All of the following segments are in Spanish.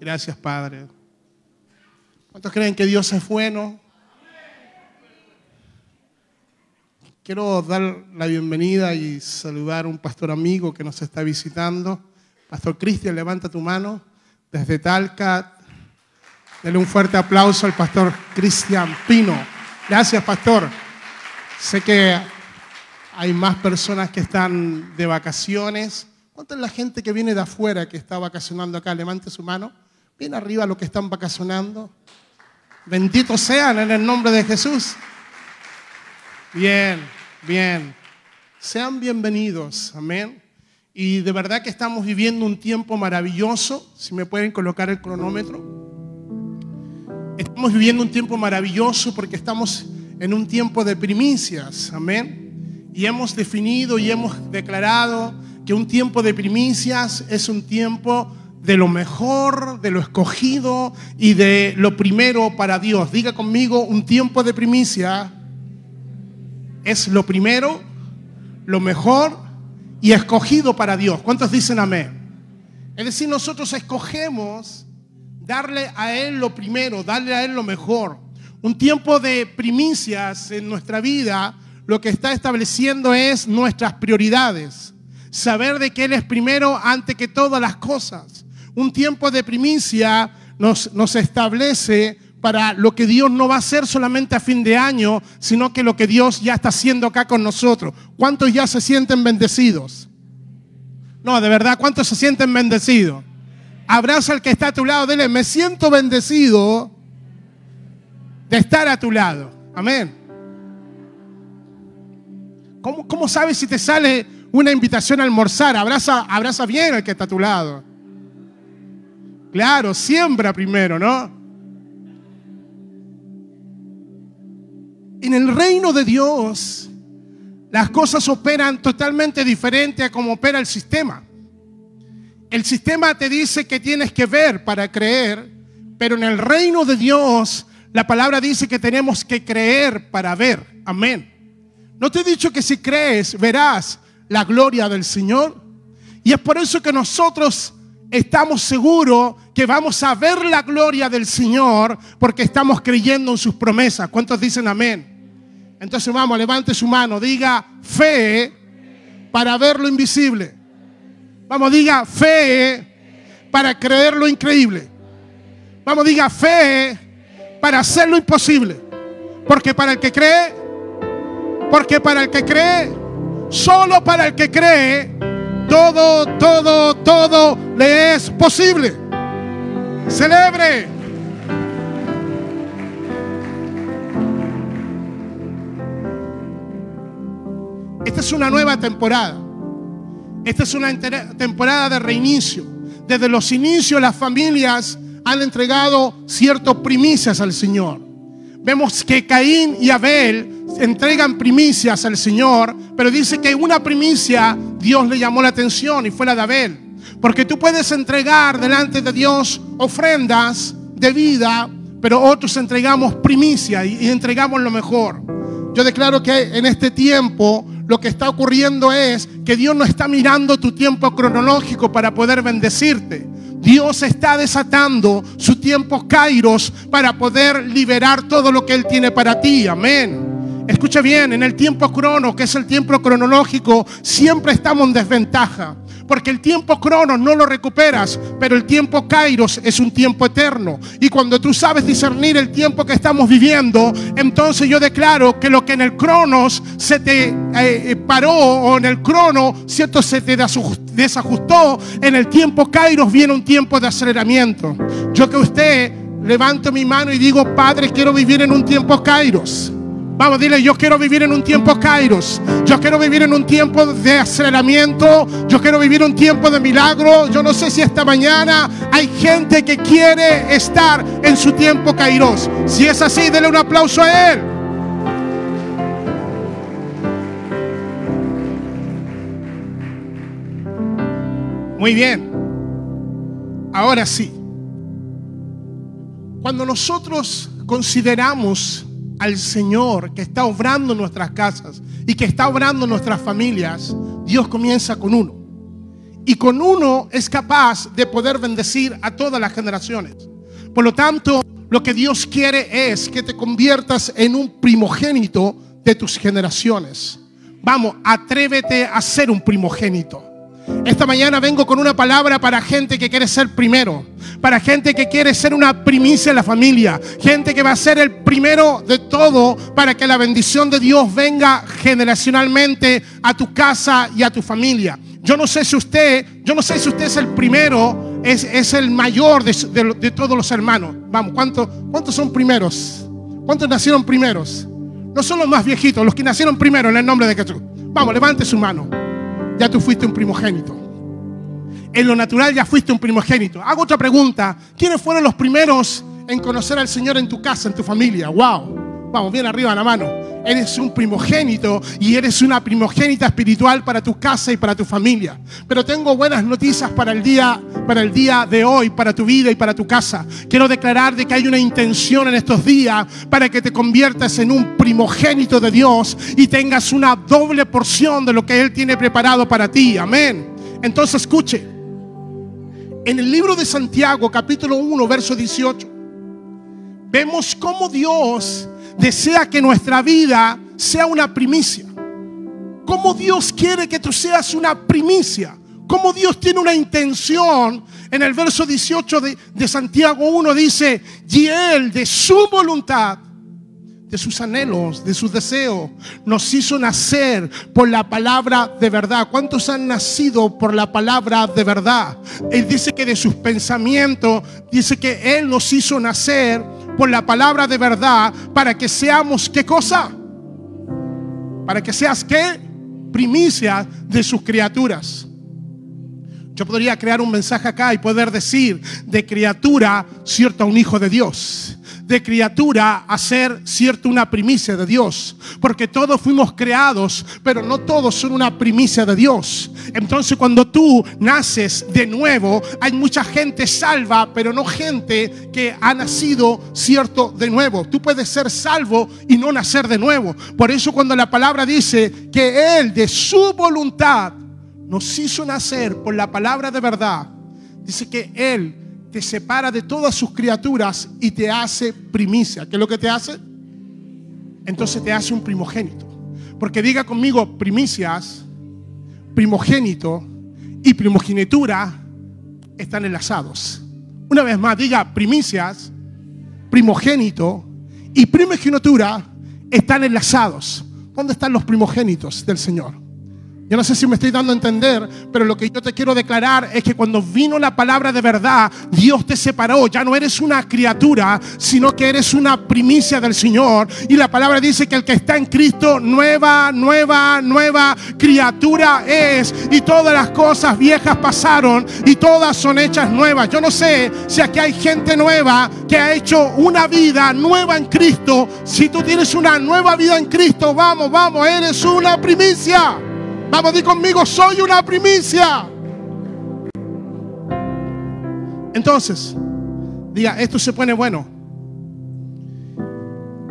Gracias, Padre. ¿Cuántos creen que Dios es bueno? Quiero dar la bienvenida y saludar a un pastor amigo que nos está visitando. Pastor Cristian, levanta tu mano desde Talca. Dele un fuerte aplauso al pastor Cristian Pino. Gracias, pastor. Sé que hay más personas que están de vacaciones. ¿Cuánta es la gente que viene de afuera que está vacacionando acá? Levante su mano. Bien arriba los que están vacacionando. Benditos sean en el nombre de Jesús. Bien, bien. Sean bienvenidos. Amén. Y de verdad que estamos viviendo un tiempo maravilloso. Si me pueden colocar el cronómetro. Estamos viviendo un tiempo maravilloso porque estamos en un tiempo de primicias. Amén. Y hemos definido y hemos declarado que un tiempo de primicias es un tiempo de lo mejor, de lo escogido y de lo primero para Dios. Diga conmigo, un tiempo de primicia es lo primero, lo mejor y escogido para Dios. ¿Cuántos dicen amén? Es decir, nosotros escogemos darle a Él lo primero, darle a Él lo mejor. Un tiempo de primicias en nuestra vida lo que está estableciendo es nuestras prioridades. Saber de que Él es primero ante que todas las cosas. Un tiempo de primicia nos, nos establece para lo que Dios no va a hacer solamente a fin de año, sino que lo que Dios ya está haciendo acá con nosotros. ¿Cuántos ya se sienten bendecidos? No, de verdad, ¿cuántos se sienten bendecidos? Abraza al que está a tu lado, dile, me siento bendecido de estar a tu lado. Amén. ¿Cómo, cómo sabes si te sale una invitación a almorzar? Abraza, abraza bien al que está a tu lado. Claro, siembra primero, ¿no? En el reino de Dios, las cosas operan totalmente diferente a como opera el sistema. El sistema te dice que tienes que ver para creer, pero en el reino de Dios, la palabra dice que tenemos que creer para ver. Amén. ¿No te he dicho que si crees verás la gloria del Señor? Y es por eso que nosotros estamos seguros que vamos a ver la gloria del Señor porque estamos creyendo en sus promesas. ¿Cuántos dicen amén? Entonces vamos, levante su mano, diga fe para ver lo invisible. Vamos, diga fe para creer lo increíble. Vamos, diga fe para hacer lo imposible. Porque para el que cree, porque para el que cree, solo para el que cree, todo, todo, todo le es posible. Celebre. Esta es una nueva temporada. Esta es una temporada de reinicio. Desde los inicios las familias han entregado ciertas primicias al Señor. Vemos que Caín y Abel entregan primicias al Señor, pero dice que una primicia Dios le llamó la atención y fue la de Abel. Porque tú puedes entregar delante de Dios ofrendas de vida, pero otros entregamos primicia y, entregamos lo mejor. Yo declaro que en este tiempo lo que está ocurriendo es que Dios no está mirando tu tiempo cronológico para poder bendecirte. Dios está desatando su tiempo kairos para poder liberar todo lo que Él tiene para ti. Amén. Escucha bien, en el tiempo crono, que es el tiempo cronológico, siempre estamos en desventaja. Porque el tiempo crono no lo recuperas, pero el tiempo kairos es un tiempo eterno. Y cuando tú sabes discernir el tiempo que estamos viviendo, entonces yo declaro que lo que en el cronos se te eh, eh, paró o en el crono, cierto, se te desajustó, en el tiempo kairos viene un tiempo de aceleramiento. Yo que usted levanto mi mano y digo, Padre, quiero vivir en un tiempo kairos. Vamos, dile, yo quiero vivir en un tiempo kairos. Yo quiero vivir en un tiempo de aceleramiento. Yo quiero vivir un tiempo de milagro. Yo no sé si esta mañana hay gente que quiere estar en su tiempo kairos. Si es así, dele un aplauso a él. Muy bien. Ahora sí. Cuando nosotros consideramos al Señor que está obrando en nuestras casas y que está obrando en nuestras familias, Dios comienza con uno. y con uno es capaz de poder bendecir a todas las generaciones. Por lo tanto, lo que Dios quiere es que te conviertas en un primogénito de tus generaciones. Vamos, atrévete a ser un primogénito. Esta mañana vengo con una palabra para gente que quiere ser primero, para gente que quiere ser una primicia en la familia, gente que va a ser el primero de todo para que la bendición de Dios venga generacionalmente a tu casa y a tu familia. Yo no sé si usted, yo no sé si usted es el primero, es, es el mayor de, de- todos los hermanos. Vamos, ¿cuántos, ¿cuántos son primeros? ¿Cuántos nacieron primeros? No son los más viejitos, los que nacieron primero en el nombre de Jesús. Vamos, levante su mano. Ya tú fuiste un primogénito. En lo natural ya fuiste un primogénito. Hago otra pregunta. ¿Quiénes fueron los primeros en conocer al Señor en tu casa, en tu familia? Wow. Vamos, bien arriba la mano. Eres un primogénito y eres una primogénita espiritual para tu casa y para tu familia. Pero tengo buenas noticias para el día, para el día de hoy, para tu vida y para tu casa. Quiero declarar de que hay una intención en estos días para que te conviertas en un primogénito de Dios y tengas una doble porción de lo que Él tiene preparado para ti. Amén. Entonces escuche. En el libro de Santiago, capítulo 1, verso 18, vemos cómo Dios desea que nuestra vida sea una primicia. Cómo Dios quiere que tú seas una primicia. Cómo Dios tiene una intención. En el verso 18 de, de Santiago 1 dice, y Él de su voluntad de sus anhelos, de sus deseos. Nos hizo nacer por la palabra de verdad. ¿Cuántos han nacido por la palabra de verdad? Él dice que de sus pensamientos, dice que Él nos hizo nacer por la palabra de verdad para que seamos, ¿qué cosa? Para que seas, ¿qué? Primicia de sus criaturas. Yo podría crear un mensaje acá y poder decir de criatura, cierto, a un hijo de Dios. De criatura a ser cierto una primicia de Dios. Porque todos fuimos creados, pero no todos son una primicia de Dios. Entonces cuando tú naces de nuevo, hay mucha gente salva, pero no gente que ha nacido cierto de nuevo. Tú puedes ser salvo y no nacer de nuevo. Por eso cuando la palabra dice que Él de su voluntad nos hizo nacer por la palabra de verdad, dice que Él te separa de todas sus criaturas y te hace primicia. ¿Qué es lo que te hace? Entonces te hace un primogénito. Porque diga conmigo, primicias, primogénito y primogenitura están enlazados. Una vez más, diga primicias, primogénito y primogenitura están enlazados. ¿Dónde están los primogénitos del Señor? Yo no sé si me estoy dando a entender, pero lo que yo te quiero declarar es que cuando vino la palabra de verdad, Dios te separó. Ya no eres una criatura, sino que eres una primicia del Señor. Y la palabra dice que el que está en Cristo, nueva, nueva, nueva criatura es. Y todas las cosas viejas pasaron y todas son hechas nuevas. Yo no sé si aquí hay gente nueva que ha hecho una vida nueva en Cristo. Si tú tienes una nueva vida en Cristo, vamos, vamos, eres una primicia. Vamos, di conmigo, soy una primicia. Entonces, diga, esto se pone bueno.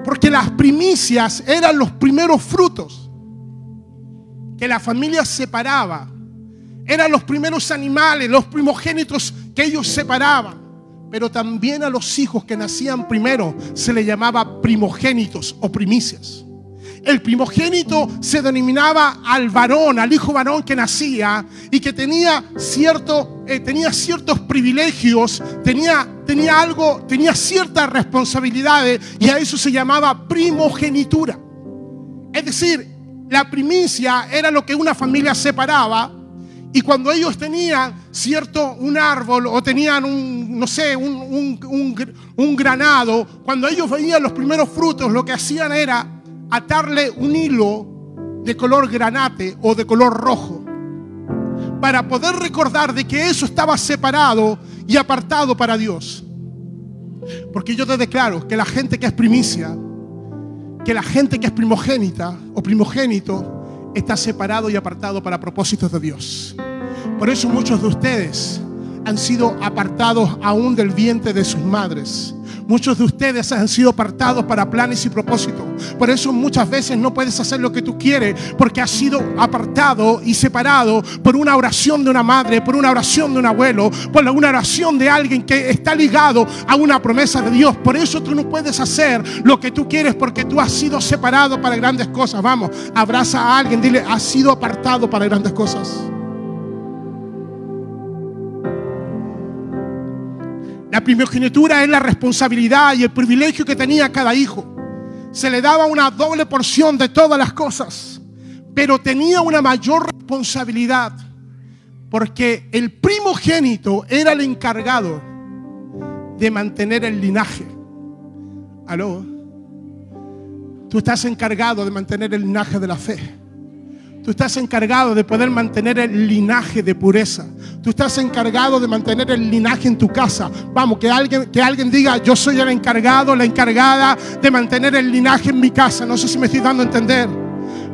Porque las primicias eran los primeros frutos que la familia separaba. Eran los primeros animales, los primogénitos que ellos separaban. Pero también a los hijos que nacían primero se le llamaba primogénitos o primicias. El primogénito se denominaba al varón, al hijo varón que nacía y que tenía, cierto, eh, tenía ciertos privilegios, tenía, tenía algo, tenía ciertas responsabilidades y a eso se llamaba primogenitura. Es decir, la primicia era lo que una familia separaba y cuando ellos tenían cierto un árbol o tenían un, no sé, un, un- un gr- un granado, cuando ellos veían los primeros frutos, lo que hacían era atarle un hilo de color granate o de color rojo para poder recordar de que eso estaba separado y apartado para Dios. Porque yo te declaro que la gente que es primicia, que la gente que es primogénita o primogénito está separado y apartado para propósitos de Dios. Por eso muchos de ustedes han sido apartados aún del vientre de sus madres. Muchos de ustedes han sido apartados para planes y propósitos. Por eso muchas veces no puedes hacer lo que tú quieres porque has sido apartado y separado por una oración de una madre, por una oración de un abuelo, por una oración de alguien que está ligado a una promesa de Dios. Por eso tú no puedes hacer lo que tú quieres porque tú has sido separado para grandes cosas. Vamos, abraza a alguien, dile, has sido apartado para grandes cosas. La primogenitura es la responsabilidad y el privilegio que tenía cada hijo. Se le daba una doble porción de todas las cosas, pero tenía una mayor responsabilidad porque el primogénito era el encargado de mantener el linaje. Aló. Tú estás encargado de mantener el linaje de la fe. Tú estás encargado de poder mantener el linaje de pureza. Tú estás encargado de mantener el linaje en tu casa. Vamos, que alguien, que alguien diga, yo soy el encargado, la encargada de mantener el linaje en mi casa. No sé si me estoy dando a entender.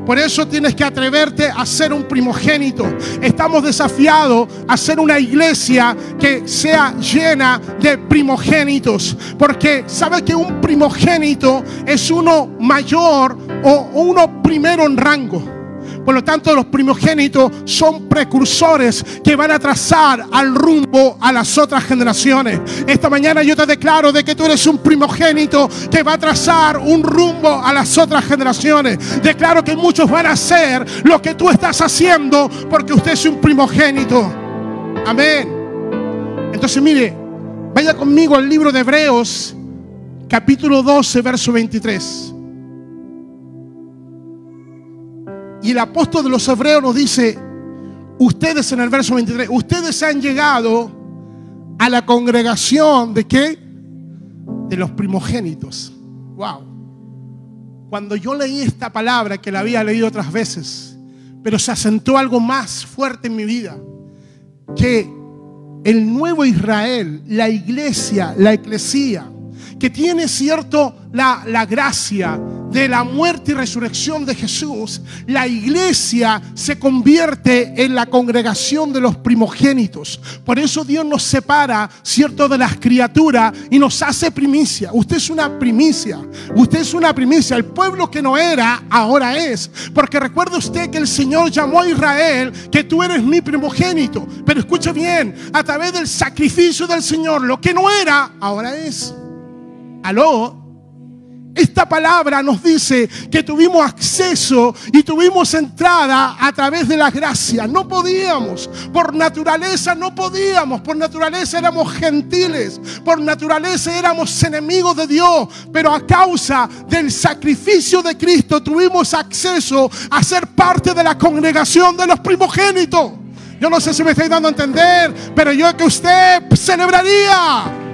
Por eso tienes que atreverte a ser un primogénito. Estamos desafiados a ser una iglesia que sea llena de primogénitos. Porque sabes que un primogénito es uno mayor o uno primero en rango. Por lo tanto, los primogénitos son precursores que van a trazar al rumbo a las otras generaciones. Esta mañana yo te declaro de que tú eres un primogénito que va a trazar un rumbo a las otras generaciones. Declaro que muchos van a hacer lo que tú estás haciendo porque usted es un primogénito. Amén. Entonces, mire, vaya conmigo al libro de Hebreos, capítulo 12, verso 23. Y el apóstol de los hebreos nos dice, ustedes en el verso 23, ustedes han llegado a la congregación de qué? De los primogénitos. Wow. Cuando yo leí esta palabra, que la había leído otras veces, pero se asentó algo más fuerte en mi vida, que el nuevo Israel, la iglesia, la eclesía, que tiene cierto la, la gracia, de la muerte y resurrección de Jesús, la iglesia se convierte en la congregación de los primogénitos. Por eso Dios nos separa, ¿cierto?, de las criaturas y nos hace primicia. Usted es una primicia, usted es una primicia. El pueblo que no era, ahora es. Porque recuerde usted que el Señor llamó a Israel que tú eres mi primogénito. Pero escuche bien, a través del sacrificio del Señor, lo que no era, ahora es. Aló, esta palabra nos dice que tuvimos acceso y tuvimos entrada a través de la gracia. No podíamos, por naturaleza no podíamos, por naturaleza éramos gentiles, por naturaleza éramos enemigos de Dios, pero a causa del sacrificio de Cristo tuvimos acceso a ser parte de la congregación de los primogénitos. Yo no sé si me estoy dando a entender, pero yo que usted celebraría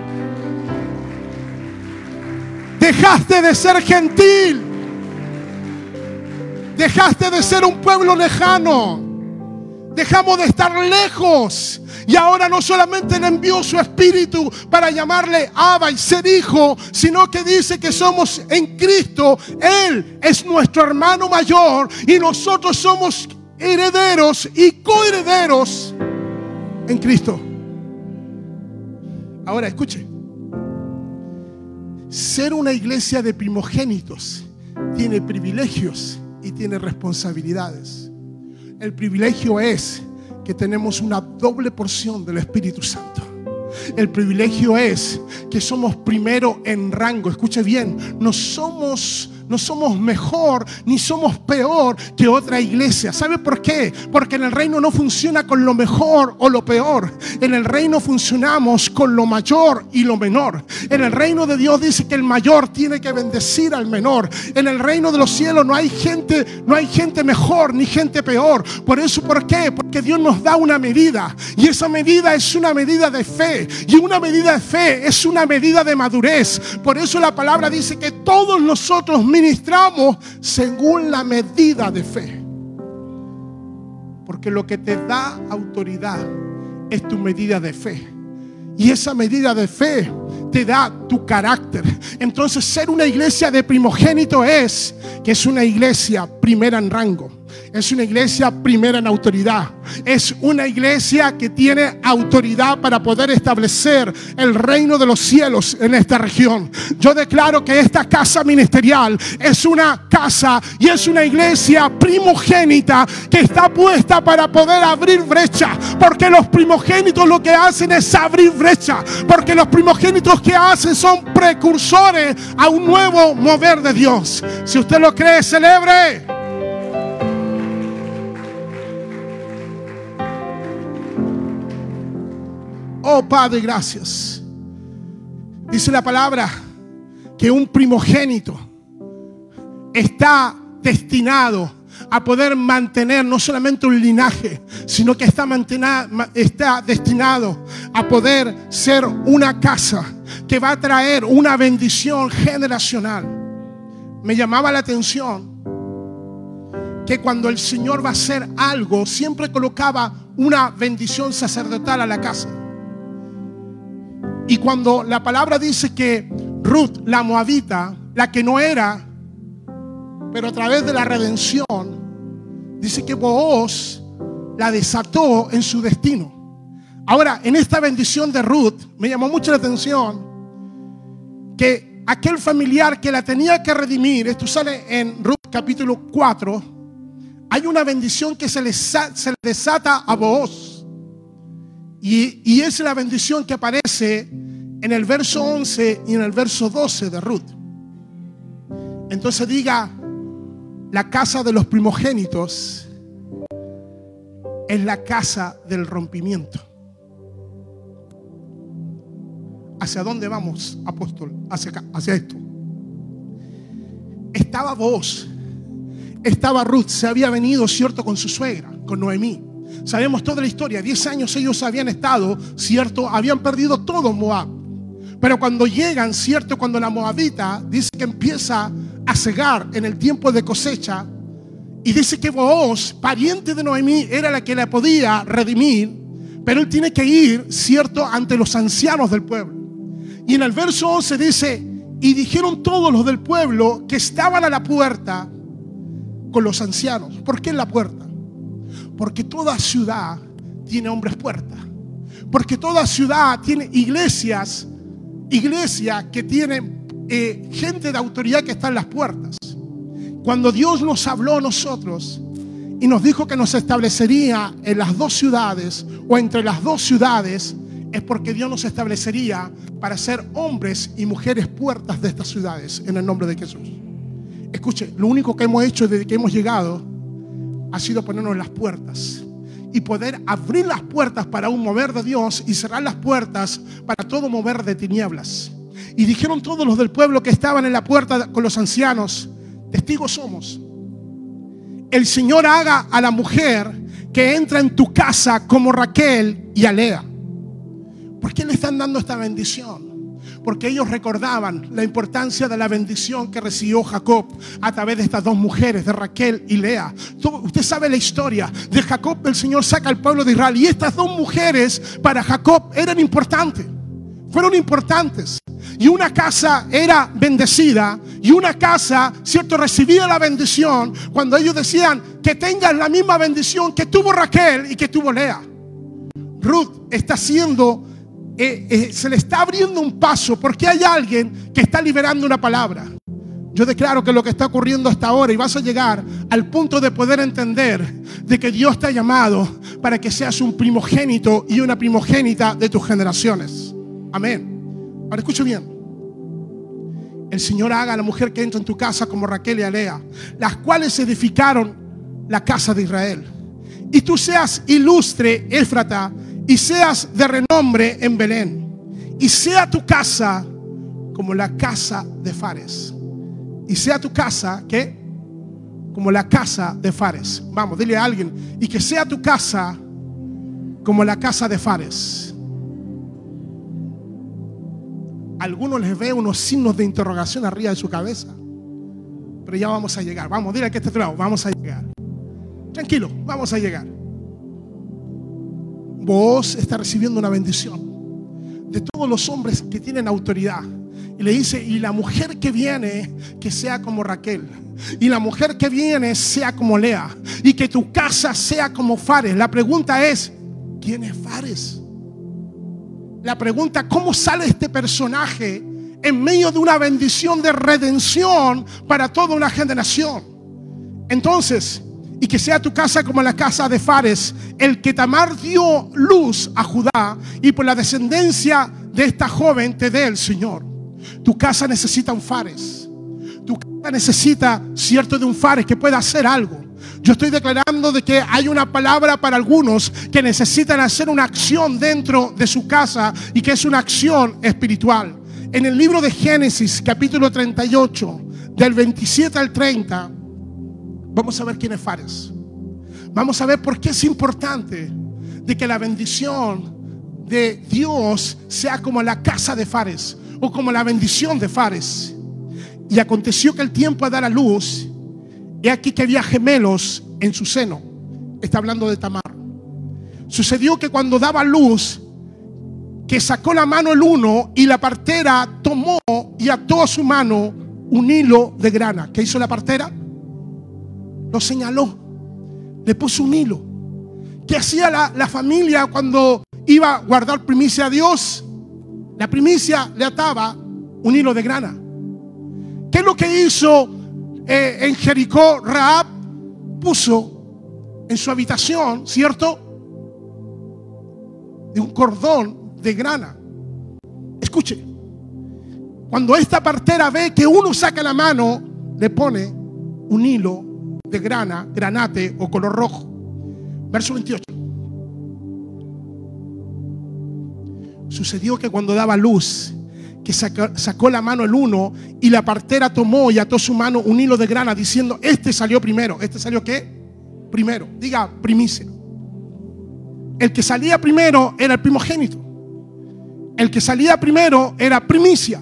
Dejaste de ser gentil. Dejaste de ser un pueblo lejano. Dejamos de estar lejos. Y ahora no solamente le envió su espíritu para llamarle Abba y ser hijo, sino que dice que somos en Cristo. Él es nuestro hermano mayor y nosotros somos herederos y coherederos en Cristo. Ahora escuche. Ser una iglesia de primogénitos tiene privilegios y tiene responsabilidades. El privilegio es que tenemos una doble porción del Espíritu Santo. El privilegio es que somos primero en rango. Escuche bien, no somos no somos mejor ni somos peor que otra iglesia. ¿Sabe por qué? Porque en el reino no funciona con lo mejor o lo peor. En el reino funcionamos con lo mayor y lo menor. En el reino de Dios dice que el mayor tiene que bendecir al menor. En el reino de los cielos no hay gente, no hay gente mejor ni gente peor. Por eso, ¿por qué? Porque Dios nos da una medida y esa medida es una medida de fe y una medida de fe es una medida de madurez. Por eso la palabra dice que todos nosotros ministramos según la medida de fe. Porque lo que te da autoridad es tu medida de fe. Y esa medida de fe te da tu carácter. Entonces ser una iglesia de primogénito es que es una iglesia primera en rango. Es una iglesia primera en autoridad. es una iglesia que tiene autoridad para poder establecer el reino de los cielos en esta región. Yo declaro que esta casa ministerial es una casa y es una iglesia primogénita que está puesta para poder abrir brecha. Porque los primogénitos lo que hacen es abrir brecha. Porque los primogénitos que hacen son precursores a un nuevo mover de Dios. Si usted lo cree, celebre. Oh Padre, gracias. Dice la palabra que un primogénito está destinado a poder mantener no solamente un linaje, sino que está, está destinado a poder ser una casa que va a traer una bendición generacional. Me llamaba la atención que cuando el Señor va a hacer algo, siempre colocaba una bendición sacerdotal a la casa. Y cuando la palabra dice que Ruth, la moabita, la que no era, pero a través de la redención, dice que Booz la desató en su destino. Ahora, en esta bendición de Ruth, me llamó mucho la atención que aquel familiar que la tenía que redimir, esto sale en Ruth capítulo 4, hay una bendición que se le, se desata a Booz. Y, y es la bendición que aparece en el verso 11 y en el verso 12 de Ruth. Entonces diga, la casa de los primogénitos es la casa del rompimiento. ¿Hacia dónde vamos, apóstol? Hacia, hacia esto. Estaba vos, estaba Ruth, se había venido, cierto, con su suegra, con Noemí. Sabemos toda la historia. Diez años ellos habían estado, cierto, habían perdido todo Moab. Pero cuando llegan, cierto, cuando la moabita dice que empieza a cegar en el tiempo de cosecha, y dice que Booz, pariente de Noemí, era la que la podía redimir, pero él tiene que ir, cierto, ante los ancianos del pueblo. Y en el verso 11 dice, y dijeron todos los del pueblo que estaban a la puerta con los ancianos. ¿Por qué en la puerta? Porque toda ciudad tiene hombres puerta. Porque toda ciudad tiene iglesias iglesia que tiene eh, gente de autoridad que está en las puertas. Cuando Dios nos habló a nosotros y nos dijo que nos establecería en las dos ciudades o entre las dos ciudades, es porque Dios nos establecería para ser hombres y mujeres puertas de estas ciudades en el nombre de Jesús. Escuche, lo único que hemos hecho desde que hemos llegado ha sido ponernos las puertas y poder abrir las puertas para un mover de Dios y cerrar las puertas para todo mover de tinieblas. Y dijeron todos los del pueblo que estaban en la puerta con los ancianos, testigos somos. El Señor haga a la mujer que entra en tu casa como Raquel y a Lea. ¿Por qué le están dando esta bendición? Porque ellos recordaban la importancia de la bendición que recibió Jacob a través de estas dos mujeres, de Raquel y Lea. Usted sabe la historia de Jacob, el Señor saca al pueblo de Israel y estas dos mujeres para Jacob eran importantes, fueron importantes. Y una casa era bendecida y una casa, cierto, recibía la bendición cuando ellos decían que tengan la misma bendición que tuvo Raquel y que tuvo Lea. Ruth está siendo eh, eh, se le está abriendo un paso porque hay alguien que está liberando una palabra. Yo declaro que lo que está ocurriendo hasta ahora y vas a llegar al punto de poder entender de que Dios te ha llamado para que seas un primogénito y una primogénita de tus generaciones. Amén. Ahora escucha bien. El Señor haga a la mujer que entra en tu casa como Raquel y Alea, las cuales edificaron la casa de Israel. Y tú seas ilustre, Éfrata, y seas de renombre en Belén. Y sea tu casa como la casa de Fares. Y sea tu casa, ¿qué? Como la casa de Fares. Vamos, dile a alguien. Y que sea tu casa como la casa de Fares. Algunos les ve unos signos de interrogación arriba de su cabeza. Pero ya vamos a llegar. Vamos, dile que este lado, vamos a llegar. Tranquilo, vamos a llegar vos está recibiendo una bendición de todos los hombres que tienen autoridad Y le dice, y la mujer que viene, que sea como Raquel. Y la mujer que viene sea como Lea. Y que tu casa sea como Fares. La pregunta es, ¿quién es Fares? La pregunta, ¿cómo sale este personaje en medio de una bendición de redención para toda una generación? Entonces, y que sea tu casa como la casa de Fares, el que Tamar dio luz a Judá y por la descendencia de esta joven te dé el Señor. Tu casa necesita un Fares. Tu casa necesita cierto de un Fares que pueda hacer algo. Yo estoy declarando de que hay una palabra para algunos que necesitan hacer una acción dentro de su casa y que es una acción espiritual. En el libro de Génesis, capítulo 38, del 27 al 30, Vamos a ver quién es Fares. Vamos a ver por qué es importante de que la bendición de Dios sea como la casa de Fares o como la bendición de Fares. Y aconteció que el tiempo a dar a luz, he aquí que había gemelos en su seno. Está hablando de Tamar. Sucedió que cuando daba luz, que sacó la mano el uno y la partera tomó y ató a su mano un hilo de grana. ¿Qué hizo la partera? Lo señaló, le puso un hilo. ¿Qué hacía la, familia cuando iba a guardar primicia a Dios? La primicia le ataba un hilo de grana. ¿Qué es lo que hizo eh, en Jericó Raab? Puso en su habitación, ¿cierto? De un cordón de grana. Escuche, cuando esta partera ve que uno saca la mano, le pone un hilo de grana, granate o color rojo. Verso 28. Sucedió que cuando daba luz, que sacó, la mano el uno y la partera tomó y ató su mano un hilo de grana diciendo, este salió primero. ¿Este salió qué? Primero. Diga primicia. El que salía primero era el primogénito. El que salía primero era primicia.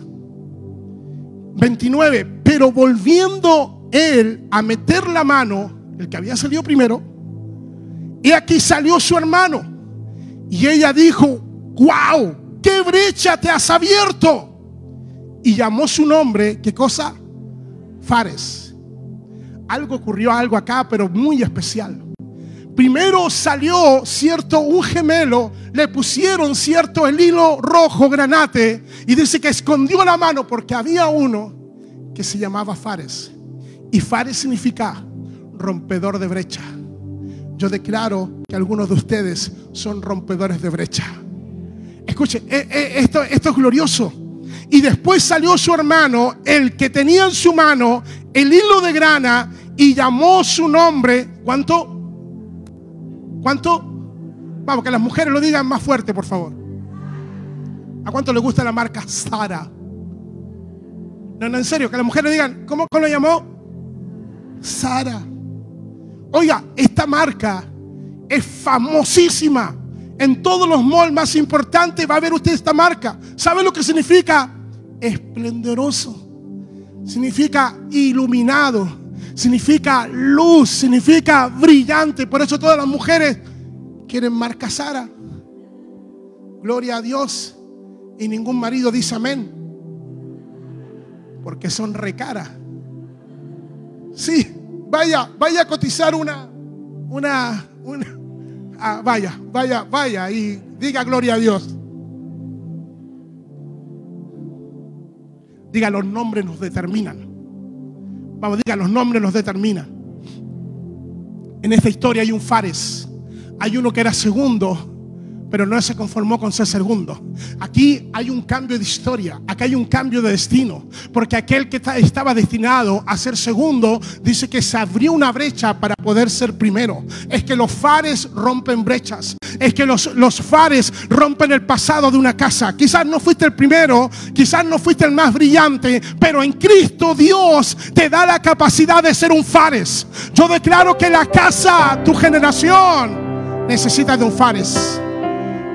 29. Pero volviendo él a meter la mano, el que había salido primero, y aquí salió su hermano. Y ella dijo, wow, qué brecha te has abierto. Y llamó su nombre, ¿qué cosa? Fares. Algo ocurrió, algo acá, pero muy especial. Primero salió, cierto, un gemelo, le pusieron, cierto, el hilo rojo granate y dice que escondió la mano porque había uno que se llamaba Fares. Y Fares significa rompedor de brecha. Yo declaro que algunos de ustedes son rompedores de brecha. Escuche, eh, eh, esto, esto es glorioso. Y después salió su hermano, el que tenía en su mano el hilo de grana, y llamó su nombre. ¿Cuánto? ¿Cuánto? Vamos, que las mujeres lo digan más fuerte, por favor. ¿A cuánto le gusta la marca Sara? No, no, en serio, que las mujeres digan, ¿cómo, cómo lo llamó? Sara. Oiga, esta marca es famosísima. En todos los malls más importantes va a ver usted esta marca. ¿Sabe lo que significa? Esplendoroso. Significa iluminado. Significa luz. Significa brillante. Por eso todas las mujeres quieren marca Sara. Gloria a Dios. Y ningún marido dice amén. Porque son recara. Sí, vaya, vaya a cotizar una, una, una, ah, vaya, vaya, vaya y diga gloria a Dios. Diga, los nombres nos determinan. Vamos, diga, los nombres nos determinan. En esta historia hay un Fares. Hay uno que era segundo pero no se conformó con ser segundo. Aquí hay un cambio de historia, aquí hay un cambio de destino, porque aquel que estaba destinado a ser segundo dice que se abrió una brecha para poder ser primero. Es que los fares rompen brechas, es que los, los fares rompen el pasado de una casa. Quizás no fuiste el primero, quizás no fuiste el más brillante, pero en Cristo Dios te da la capacidad de ser un fares. Yo declaro que la casa, tu generación, necesita de un fares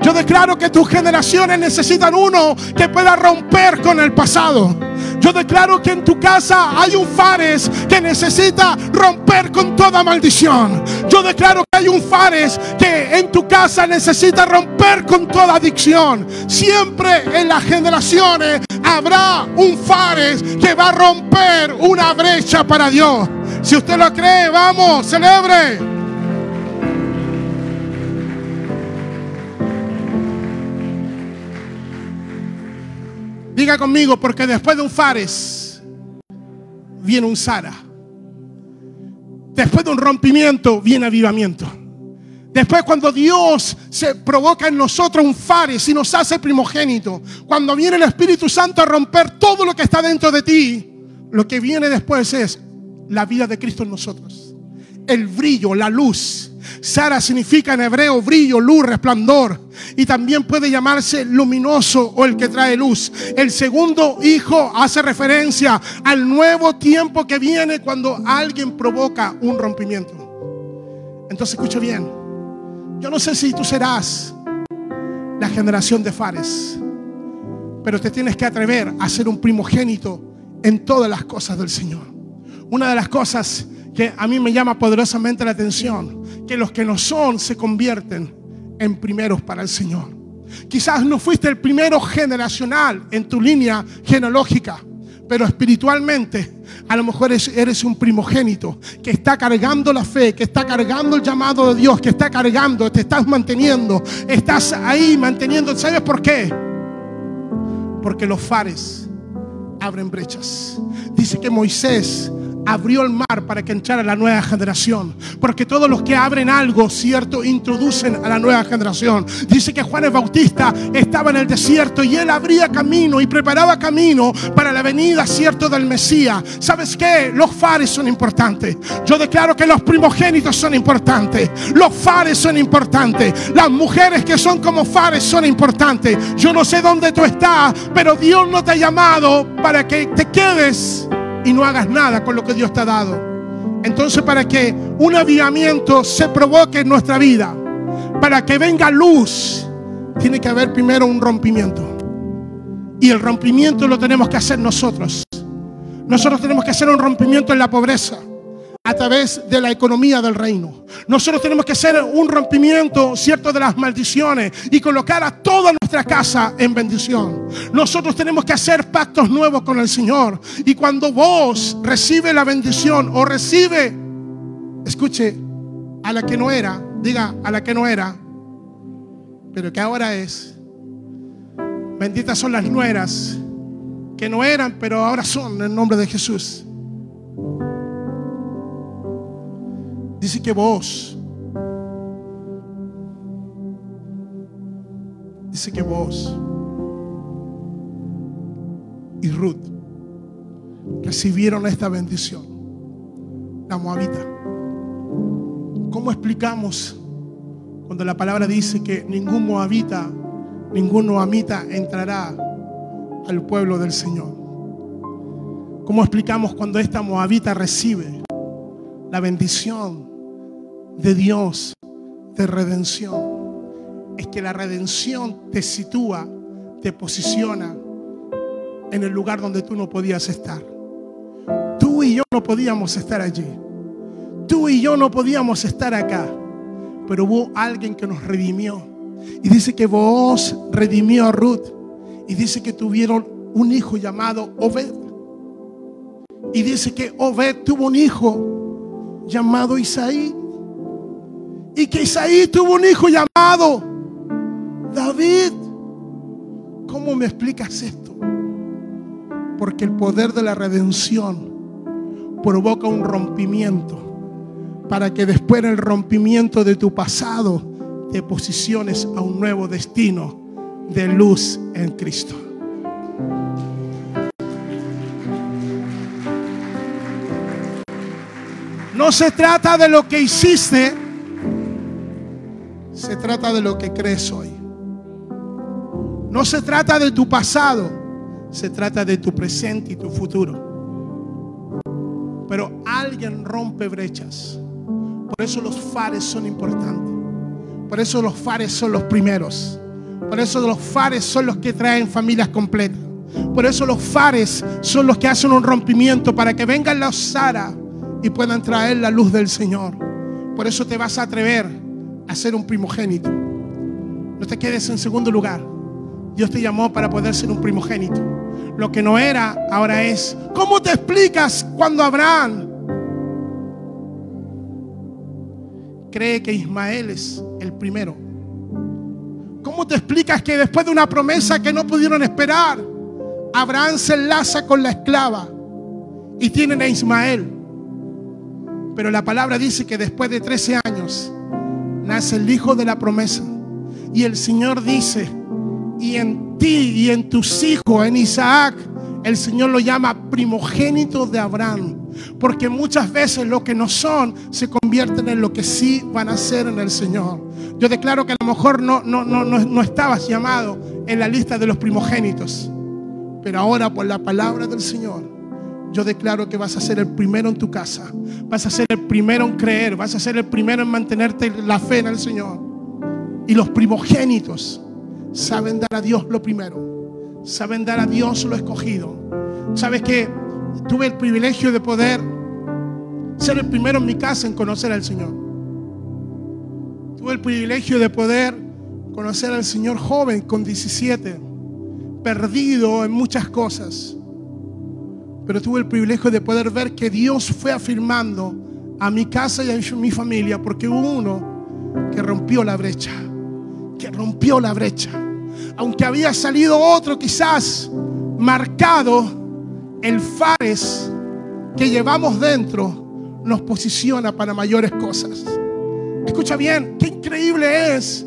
Yo declaro que tus generaciones necesitan uno que pueda romper con el pasado. Yo declaro que en tu casa hay un Fares que necesita romper con toda maldición. Yo declaro que hay un Fares que en tu casa necesita romper con toda adicción. Siempre en las generaciones habrá un Fares que va a romper una brecha para Dios. Si usted lo cree, vamos, celebre. Diga conmigo, porque después de un Fares viene un Sara. Después de un rompimiento viene avivamiento. Después cuando Dios se provoca en nosotros un Fares y nos hace primogénito, cuando viene el Espíritu Santo a romper todo lo que está dentro de ti, lo que viene después es la vida de Cristo en nosotros. El brillo, la luz, Sara significa en hebreo brillo, luz, resplandor. Y también puede llamarse luminoso o el que trae luz. El segundo hijo hace referencia al nuevo tiempo que viene cuando alguien provoca un rompimiento. Entonces escucha bien. Yo no sé si tú serás la generación de Fares, pero te tienes que atrever a ser un primogénito en todas las cosas del Señor. Una de las cosas que a mí me llama poderosamente la atención, que los que no son se convierten en primeros para el Señor. Quizás no fuiste el primero generacional en tu línea genealógica, pero espiritualmente a lo mejor eres, un primogénito que está cargando la fe, que está cargando el llamado de Dios, que está cargando, te estás manteniendo, estás ahí manteniendo. ¿Sabes por qué? Porque los fares abren brechas. Dice que Moisés abrió el mar para que entrara la nueva generación. Porque todos los que abren algo, cierto, introducen a la nueva generación. Dice que Juan el Bautista estaba en el desierto y él abría camino y preparaba camino para la venida, cierto, del Mesías. ¿Sabes qué? Los fares son importantes. Yo declaro que los primogénitos son importantes. Los fares son importantes. Las mujeres que son como fares son importantes. Yo no sé dónde tú estás, pero Dios no te ha llamado para que te quedes y no hagas nada con lo que Dios te ha dado. Entonces para que un avivamiento se provoque en nuestra vida, para que venga luz, tiene que haber primero un rompimiento. Y el rompimiento lo tenemos que hacer nosotros. Nosotros tenemos que hacer un rompimiento en la pobreza a través de la economía del reino. Nosotros tenemos que hacer un rompimiento, cierto, de las maldiciones y colocar a toda nuestra casa en bendición. Nosotros tenemos que hacer pactos nuevos con el Señor. Y cuando vos recibe la bendición o recibe, escuche, a la que no era, diga, a la que no era, pero que ahora es. Benditas son las nueras que no eran, pero ahora son en el nombre de Jesús. Dice que vos, dice que vos y Ruth recibieron esta bendición, la moabita. ¿Cómo explicamos cuando la palabra dice que ningún moabita, ningún moabita entrará al pueblo del Señor? ¿Cómo explicamos cuando esta moabita recibe la bendición de Dios de redención es que la redención te sitúa, te posiciona en el lugar donde tú no podías estar. Tú y yo no podíamos estar allí. Tú y yo no podíamos estar acá. Pero hubo alguien que nos redimió. Y dice que vos redimió a Ruth. Y dice que tuvieron un hijo llamado Obed. Y dice que Obed tuvo un hijo llamado Isaí. Y que Isaí tuvo un hijo llamado David. ¿Cómo me explicas esto? Porque el poder de la redención provoca un rompimiento para que después del rompimiento de tu pasado te posiciones a un nuevo destino de luz en Cristo. No se trata de lo que hiciste se trata de lo que crees hoy. No se trata de tu pasado, se trata de tu presente y tu futuro. Pero alguien rompe brechas. Por eso los fares son importantes. Por eso los fares son los primeros. Por eso los fares son los que traen familias completas. Por eso los fares son los que hacen un rompimiento para que vengan los Sara y puedan traer la luz del Señor. Por eso te vas a atrever a ser un primogénito. No te quedes en segundo lugar. Dios te llamó para poder ser un primogénito. Lo que no era, ahora es. ¿Cómo te explicas cuando Abraham cree que Ismael es el primero? ¿Cómo te explicas que después de una promesa que no pudieron esperar, Abraham se enlaza con la esclava y tienen a Ismael? Pero la palabra dice que después de 13 años nace el hijo de la promesa. Y el Señor dice, y en ti y en tus hijos, en Isaac, el Señor lo llama primogénito de Abraham. Porque muchas veces lo que no son se convierten en lo que sí van a ser en el Señor. Yo declaro que a lo mejor no, no, no, no estabas llamado en la lista de los primogénitos. Pero ahora por la palabra del Señor yo declaro que vas a ser el primero en tu casa, vas a ser el primero en creer, vas a ser el primero en mantenerte la fe en el Señor. Y los primogénitos saben dar a Dios lo primero, saben dar a Dios lo escogido. Sabes que tuve el privilegio de poder ser el primero en mi casa en conocer al Señor. Tuve el privilegio de poder conocer al Señor joven con 17, perdido en muchas cosas pero tuve el privilegio de poder ver que Dios fue afirmando a mi casa y a mi familia, porque hubo uno que rompió la brecha, que rompió la brecha. Aunque había salido otro quizás marcado, el Fares que llevamos dentro nos posiciona para mayores cosas. Escucha bien, qué increíble es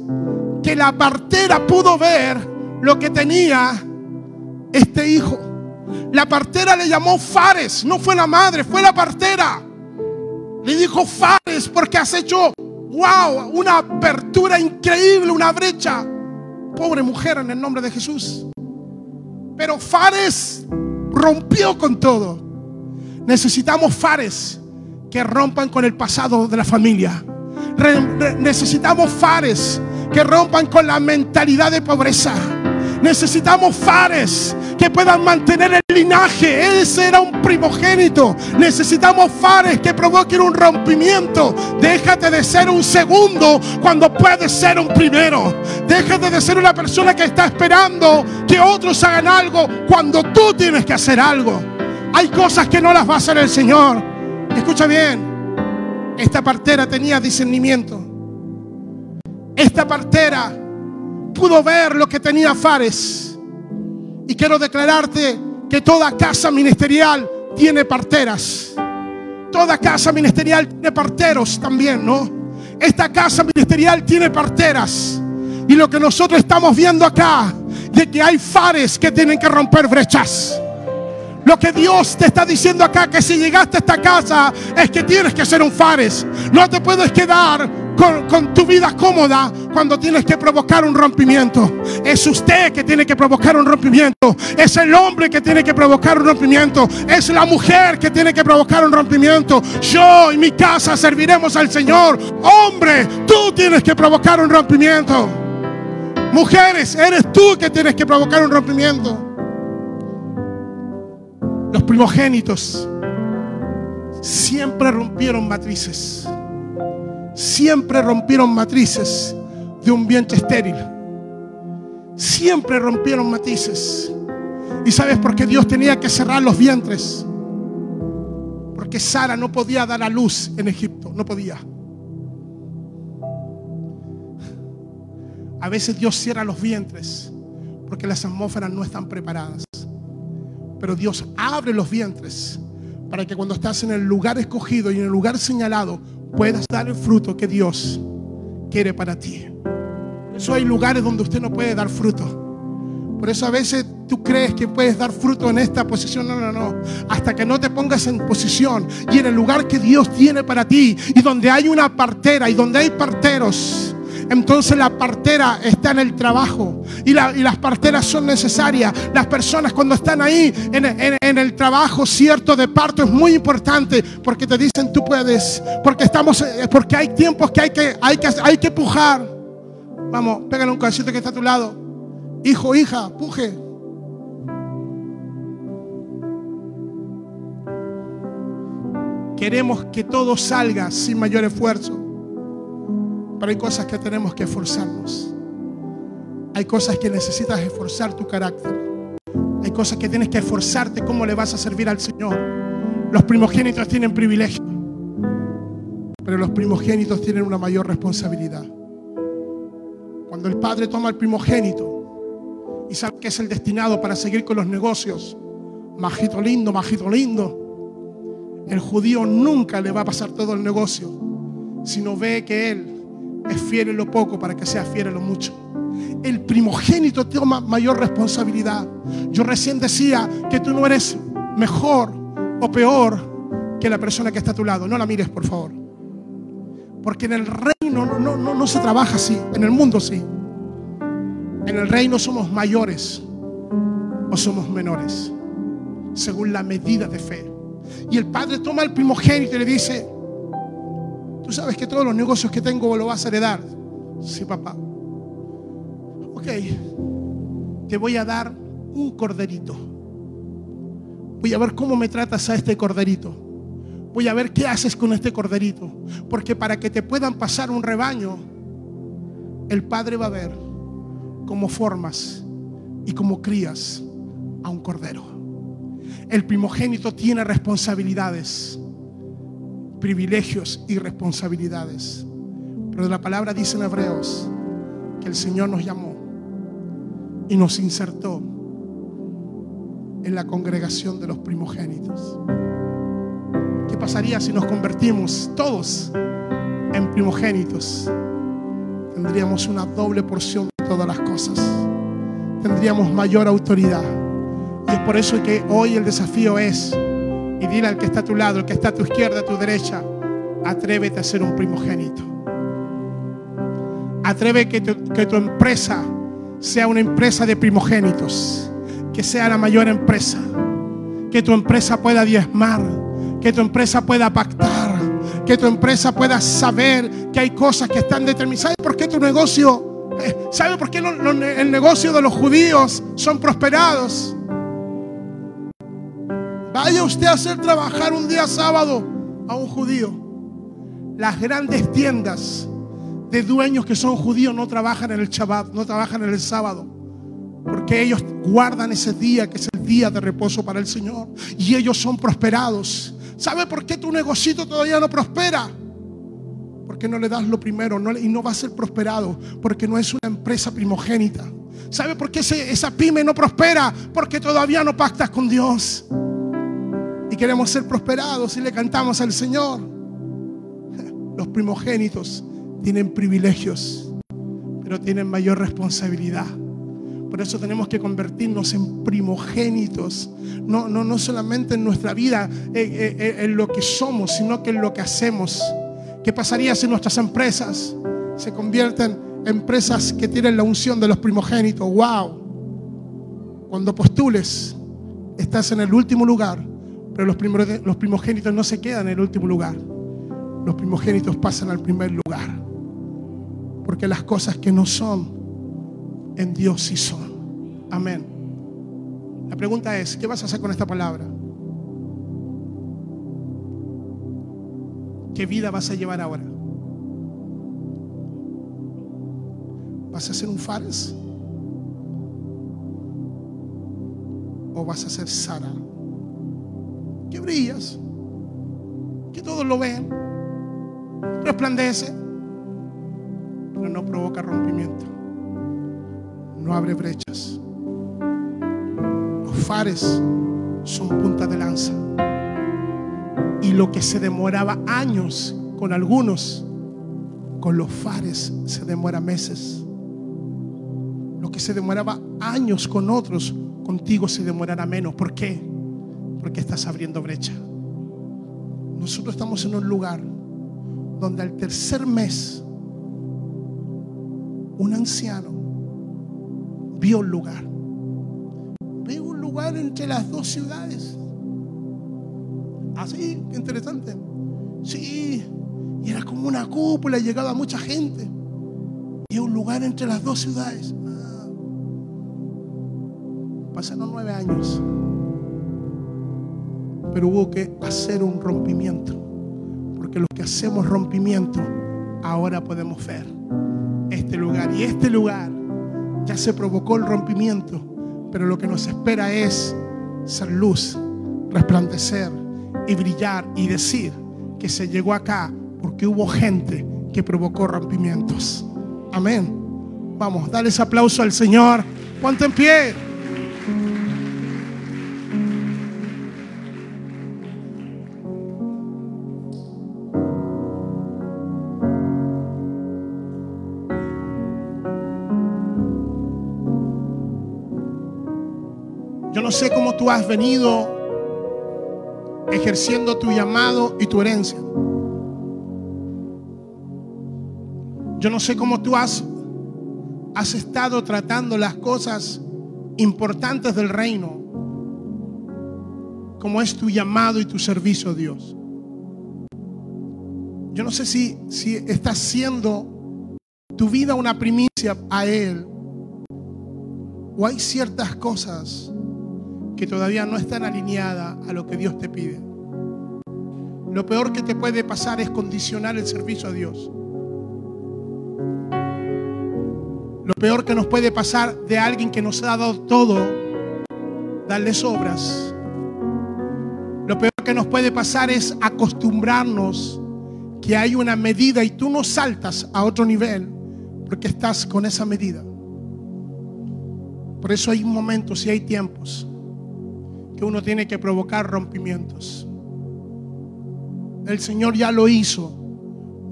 que la partera pudo ver lo que tenía este hijo. La partera le llamó Fares, no fue la madre, fue la partera. Le dijo Fares porque has hecho, wow, una apertura increíble, una brecha. Pobre mujer en el nombre de Jesús. Pero Fares rompió con todo. Necesitamos Fares que rompan con el pasado de la familia. necesitamos Fares que rompan con la mentalidad de pobreza. Necesitamos fares que puedan mantener el linaje. Ese era un primogénito. Necesitamos fares que provoquen un rompimiento. Déjate de ser un segundo cuando puedes ser un primero. Déjate de ser una persona que está esperando que otros hagan algo cuando tú tienes que hacer algo. Hay cosas que no las va a hacer el Señor. Escucha bien. Esta partera tenía discernimiento. Esta partera pudo ver lo que tenía Fares. Y quiero declararte que toda casa ministerial tiene parteras. Toda casa ministerial tiene parteros también, ¿no? Esta casa ministerial tiene parteras. Y lo que nosotros estamos viendo acá, de que hay fares que tienen que romper brechas. Lo que Dios te está diciendo acá, que si llegaste a esta casa, es que tienes que ser un fares. No te puedes quedar con, tu vida cómoda cuando tienes que provocar un rompimiento. Es usted que tiene que provocar un rompimiento. Es el hombre que tiene que provocar un rompimiento. Es la mujer que tiene que provocar un rompimiento. Yo y mi casa serviremos al Señor. Hombre, tú tienes que provocar un rompimiento. Mujeres, eres tú que tienes que provocar un rompimiento. Los primogénitos siempre rompieron matrices siempre rompieron matrices de un vientre estéril. Siempre rompieron matrices. ¿Y sabes por qué Dios tenía que cerrar los vientres? Porque Sara no podía dar a luz en Egipto, no podía. A veces Dios cierra los vientres porque las atmósferas no están preparadas. Pero Dios abre los vientres para que cuando estás en el lugar escogido y en el lugar señalado puedas dar el fruto que Dios quiere para ti. Por eso hay lugares donde usted no puede dar fruto. Por eso a veces tú crees que puedes dar fruto en esta posición. No, no, no. Hasta que no te pongas en posición y en el lugar que Dios tiene para ti y donde hay una partera y donde hay parteros entonces la partera está en el trabajo y, las parteras son necesarias. Las personas cuando están ahí en, el trabajo cierto de parto es muy importante porque te dicen tú puedes, porque estamos, eh, porque hay tiempos que hay que, hay que, hay que pujar. Vamos, pégale un cabecito que está a tu lado. Hijo, hija, puje. Queremos que todo salga sin mayor esfuerzo. Pero hay cosas que tenemos que esforzarnos. Hay cosas que necesitas esforzar tu carácter. Hay cosas que tienes que esforzarte cómo le vas a servir al Señor. Los primogénitos tienen privilegio, pero los primogénitos tienen una mayor responsabilidad. Cuando el padre toma al primogénito y sabe que es el destinado para seguir con los negocios, majito lindo, majito lindo, el judío nunca le va a pasar todo el negocio, sino ve que él es fiel en lo poco para que sea fiel en lo mucho el primogénito toma mayor responsabilidad. Yo recién decía que tú no eres mejor o peor que la persona que está a tu lado. No la mires, por favor. Porque en el reino no, no, se trabaja así, en el mundo sí. En el reino somos mayores o somos menores, según la medida de fe. Y el padre toma el primogénito y le dice, tú sabes que todos los negocios que tengo lo vas a heredar. Sí, papá ok, te voy a dar un corderito. Voy a ver cómo me tratas a este corderito. Voy a ver qué haces con este corderito. Porque para que te puedan pasar un rebaño, el Padre va a ver cómo formas y cómo crías a un cordero. El primogénito tiene responsabilidades, privilegios y responsabilidades. Pero la palabra dice en Hebreos que el Señor nos llamó y nos insertó en la congregación de los primogénitos. ¿Qué pasaría si nos convertimos todos en primogénitos? Tendríamos una doble porción de todas las cosas. Tendríamos mayor autoridad. Y es por eso que hoy el desafío es, y dile al que está a tu lado, el que está a tu izquierda, a tu derecha, atrévete a ser un primogénito. Atrévete que tu, que tu empresa sea una empresa de primogénitos, que sea la mayor empresa, que tu empresa pueda diezmar, que tu empresa pueda pactar, que tu empresa pueda saber que hay cosas que están determinadas. ¿Sabe por qué tu negocio? Eh, ¿Sabe por qué el negocio de los judíos son prosperados? Vaya usted a hacer trabajar un día sábado a un judío. Las grandes tiendas de dueños que son judíos no trabajan en el Shabbat, no trabajan en el sábado. Porque ellos guardan ese día que es el día de reposo para el Señor. Y ellos son prosperados. ¿Sabe por qué tu negocio todavía no prospera? Porque no le das lo primero y no va a ser prosperado. Porque no es una empresa primogénita. ¿Sabe por qué esa pyme no prospera? Porque todavía no pactas con Dios. Queremos ser prosperados y le cantamos al Señor. Los primogénitos tienen privilegios, pero tienen mayor responsabilidad. Por eso tenemos que convertirnos en primogénitos, no, no, no solamente en nuestra vida, eh, eh, eh, en, lo que somos, sino que en lo que hacemos. ¿Qué pasaría si nuestras empresas se convierten en empresas que tienen la unción de los primogénitos? ¡Wow! Cuando postules, estás en el último lugar, pero los, primogénitos no se quedan en el último lugar. Los primogénitos pasan al primer lugar. Porque las cosas que no son, en Dios sí son. Amén. La pregunta es, ¿qué vas a hacer con esta palabra? ¿Qué vida vas a llevar ahora? ¿Vas a ser un Fares? ¿O vas a ser Sara? Que brillas, que todos lo ven, resplandece no provoca rompimiento, no abre brechas. Los fares son punta de lanza. Y lo que se demoraba años con algunos, con los fares se demora meses. Lo que se demoraba años con otros, contigo se demorará menos. ¿Por qué? Porque estás abriendo brecha. Nosotros estamos en un lugar donde al tercer mes un anciano vio un lugar. Vio un lugar entre las dos ciudades. Así, interesante. Sí, y era como una cúpula llegaba mucha gente. Y un lugar entre las dos ciudades. Ah. Pasaron nueve años. Pero hubo que hacer un rompimiento. Porque los que hacemos rompimiento, ahora podemos ver este lugar. Y este lugar ya se provocó el rompimiento. Pero lo que nos espera es ser luz, resplandecer y brillar y decir que se llegó acá porque hubo gente que provocó rompimientos. Amén. Vamos, dale ese aplauso al Señor. Ponte en pie. Sé cómo tú has venido ejerciendo tu llamado y tu herencia. Yo no sé cómo tú has, has estado tratando las cosas importantes del reino, como es tu llamado y tu servicio a Dios. Yo no sé si, si estás siendo tu vida una primicia a Él, o hay ciertas cosas que todavía no están alineadas a lo que Dios te pide. Lo peor que te puede pasar es condicionar el servicio a Dios. Lo peor que nos puede pasar de alguien que nos ha dado todo, darles obras. Lo peor que nos puede pasar es acostumbrarnos que hay una medida y tú no saltas a otro nivel porque estás con esa medida. Por eso hay momentos y hay tiempos que uno tiene que provocar rompimientos. El Señor ya lo hizo.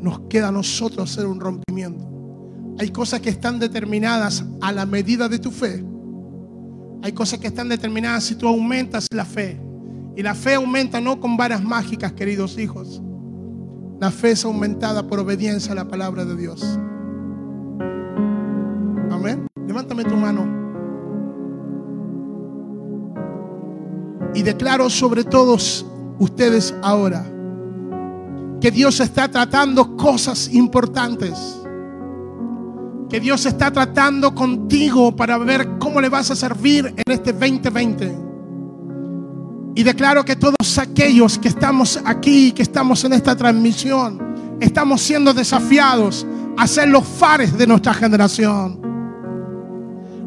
Nos queda a nosotros hacer un rompimiento. Hay cosas que están determinadas a la medida de tu fe. Hay cosas que están determinadas si tú aumentas la fe. Y la fe aumenta no con varas mágicas, queridos hijos. La fe es aumentada por obediencia a la palabra de Dios. Amén. Levántame tu mano. Y declaro sobre todos ustedes ahora que Dios está tratando cosas importantes que Dios está tratando contigo para ver cómo le vas a servir en este 2020. Y declaro que todos aquellos que estamos aquí, que estamos en esta transmisión, estamos siendo desafiados a ser los fares de nuestra generación.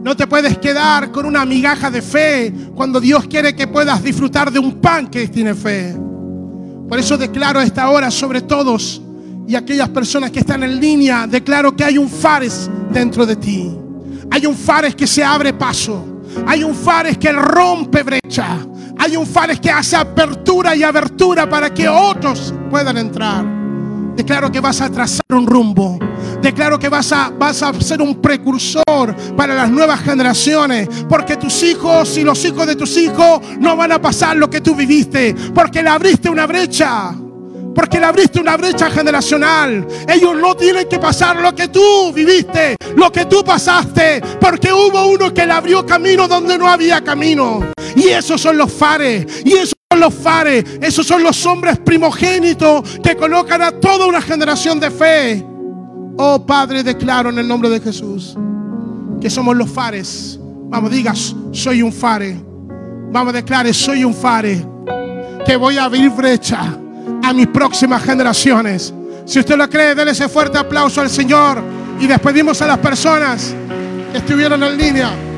No te puedes quedar con una migaja de fe cuando Dios quiere que puedas disfrutar de un pan que tiene fe. Por eso declaro esta hora sobre todos y aquellas personas que están en línea, declaro que hay un fares dentro de ti. Hay un fares que se abre paso. Hay un fares que rompe brecha. Hay un fares que hace apertura y abertura para que otros puedan entrar. Declaro que vas a trazar un rumbo. Declaro que vas a, vas a ser un precursor para las nuevas generaciones. Porque tus hijos y los hijos de tus hijos no van a pasar lo que tú viviste. Porque le abriste una brecha. Porque le abriste una brecha generacional. Ellos no tienen que pasar lo que tú viviste, lo que tú pasaste. Porque hubo uno que le abrió camino donde no había camino. Y esos son los fares. Y esos son los fares. Esos son los hombres primogénitos que colocan a toda una generación de fe. Oh Padre, declaro en el nombre de Jesús que somos los fares. Vamos, digas, soy un fare. Vamos, declare, soy un fare. Que voy a abrir brecha mis próximas generaciones. Si usted lo cree, déle ese fuerte aplauso al Señor y despedimos a las personas que estuvieron en línea.